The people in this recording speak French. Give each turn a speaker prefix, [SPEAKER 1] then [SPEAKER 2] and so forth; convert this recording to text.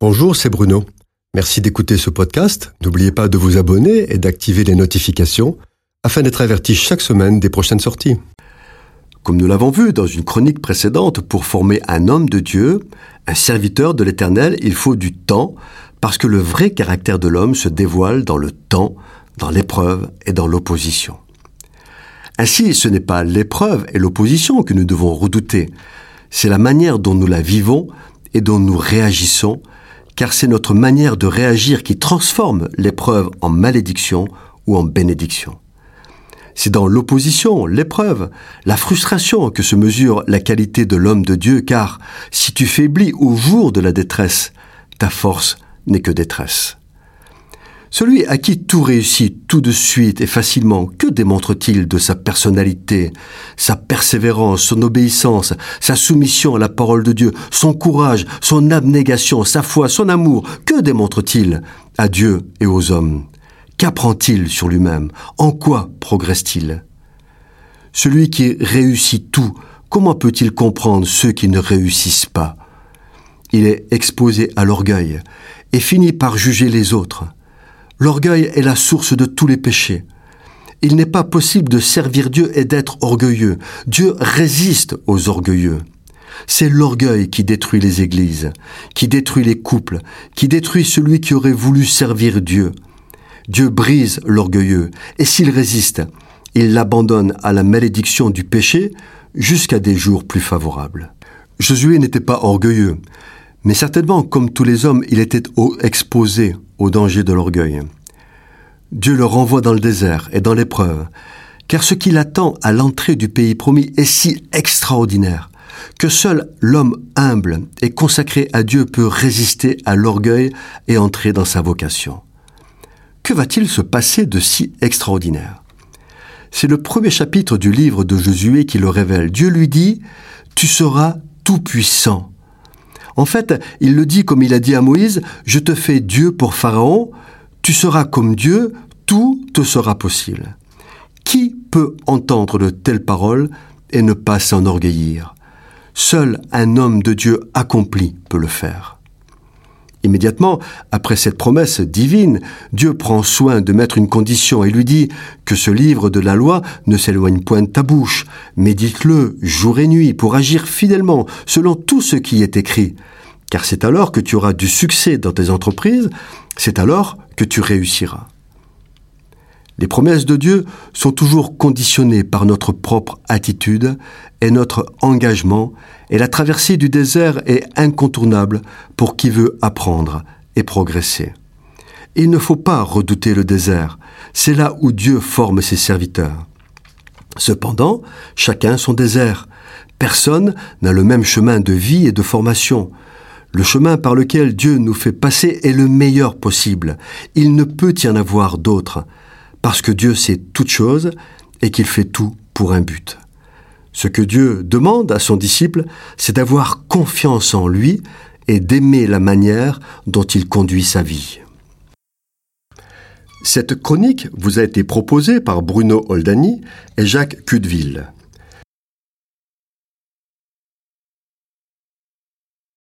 [SPEAKER 1] Bonjour, c'est Bruno. Merci d'écouter ce podcast. N'oubliez pas de vous abonner et d'activer les notifications afin d'être averti chaque semaine des prochaines sorties.
[SPEAKER 2] Comme nous l'avons vu dans une chronique précédente, pour former un homme de Dieu, un serviteur de l'Éternel, il faut du temps, parce que le vrai caractère de l'homme se dévoile dans le temps, dans l'épreuve et dans l'opposition. Ainsi, ce n'est pas l'épreuve et l'opposition que nous devons redouter, c'est la manière dont nous la vivons et dont nous réagissons car c'est notre manière de réagir qui transforme l'épreuve en malédiction ou en bénédiction. C'est dans l'opposition, l'épreuve, la frustration que se mesure la qualité de l'homme de Dieu, car si tu faiblis au jour de la détresse, ta force n'est que détresse. Celui à qui tout réussit tout de suite et facilement, que démontre-t-il de sa personnalité, sa persévérance, son obéissance, sa soumission à la parole de Dieu, son courage, son abnégation, sa foi, son amour Que démontre-t-il à Dieu et aux hommes? Qu'apprend-il sur lui-même? En quoi progresse-t-il? Celui qui réussit tout, comment peut-il comprendre ceux qui ne réussissent pas? Il est exposé à l'orgueil et finit par juger les autres. L'orgueil est la source de tous les péchés. Il n'est pas possible de servir Dieu et d'être orgueilleux. Dieu résiste aux orgueilleux. C'est l'orgueil qui détruit les églises, qui détruit les couples, qui détruit celui qui aurait voulu servir Dieu. Dieu brise l'orgueilleux, et s'il résiste, il l'abandonne à la malédiction du péché jusqu'à des jours plus favorables. Josué n'était pas orgueilleux, mais certainement, comme tous les hommes, il était exposé au danger de l'orgueil. Dieu le renvoie dans le désert et dans l'épreuve, car ce qui l'attend à l'entrée du pays promis est si extraordinaire que seul l'homme humble et consacré à Dieu peut résister à l'orgueil et entrer dans sa vocation. Que va-t-il se passer de si extraordinaire? C'est le premier chapitre du livre de Josué qui le révèle. Dieu lui dit, Tu seras tout puissant en fait, il le dit comme il a dit à Moïse, Je te fais Dieu pour Pharaon, tu seras comme Dieu, tout te sera possible. Qui peut entendre de telles paroles et ne pas s'enorgueillir? Seul un homme de Dieu accompli peut le faire. Immédiatement, après cette promesse divine, Dieu prend soin de mettre une condition et lui dit que ce livre de la loi ne s'éloigne point de ta bouche. Médite-le jour et nuit pour agir fidèlement selon tout ce qui est écrit. Car c'est alors que tu auras du succès dans tes entreprises, c'est alors que tu réussiras. Les promesses de Dieu sont toujours conditionnées par notre propre attitude et notre engagement, et la traversée du désert est incontournable pour qui veut apprendre et progresser. Il ne faut pas redouter le désert, c'est là où Dieu forme ses serviteurs. Cependant, chacun son désert. Personne n'a le même chemin de vie et de formation. Le chemin par lequel Dieu nous fait passer est le meilleur possible. Il ne peut y en avoir d'autre parce que Dieu sait toutes choses et qu'il fait tout pour un but. Ce que Dieu demande à son disciple, c'est d'avoir confiance en lui et d'aimer la manière dont il conduit sa vie. Cette chronique vous a été proposée par Bruno Oldani et Jacques Cudeville.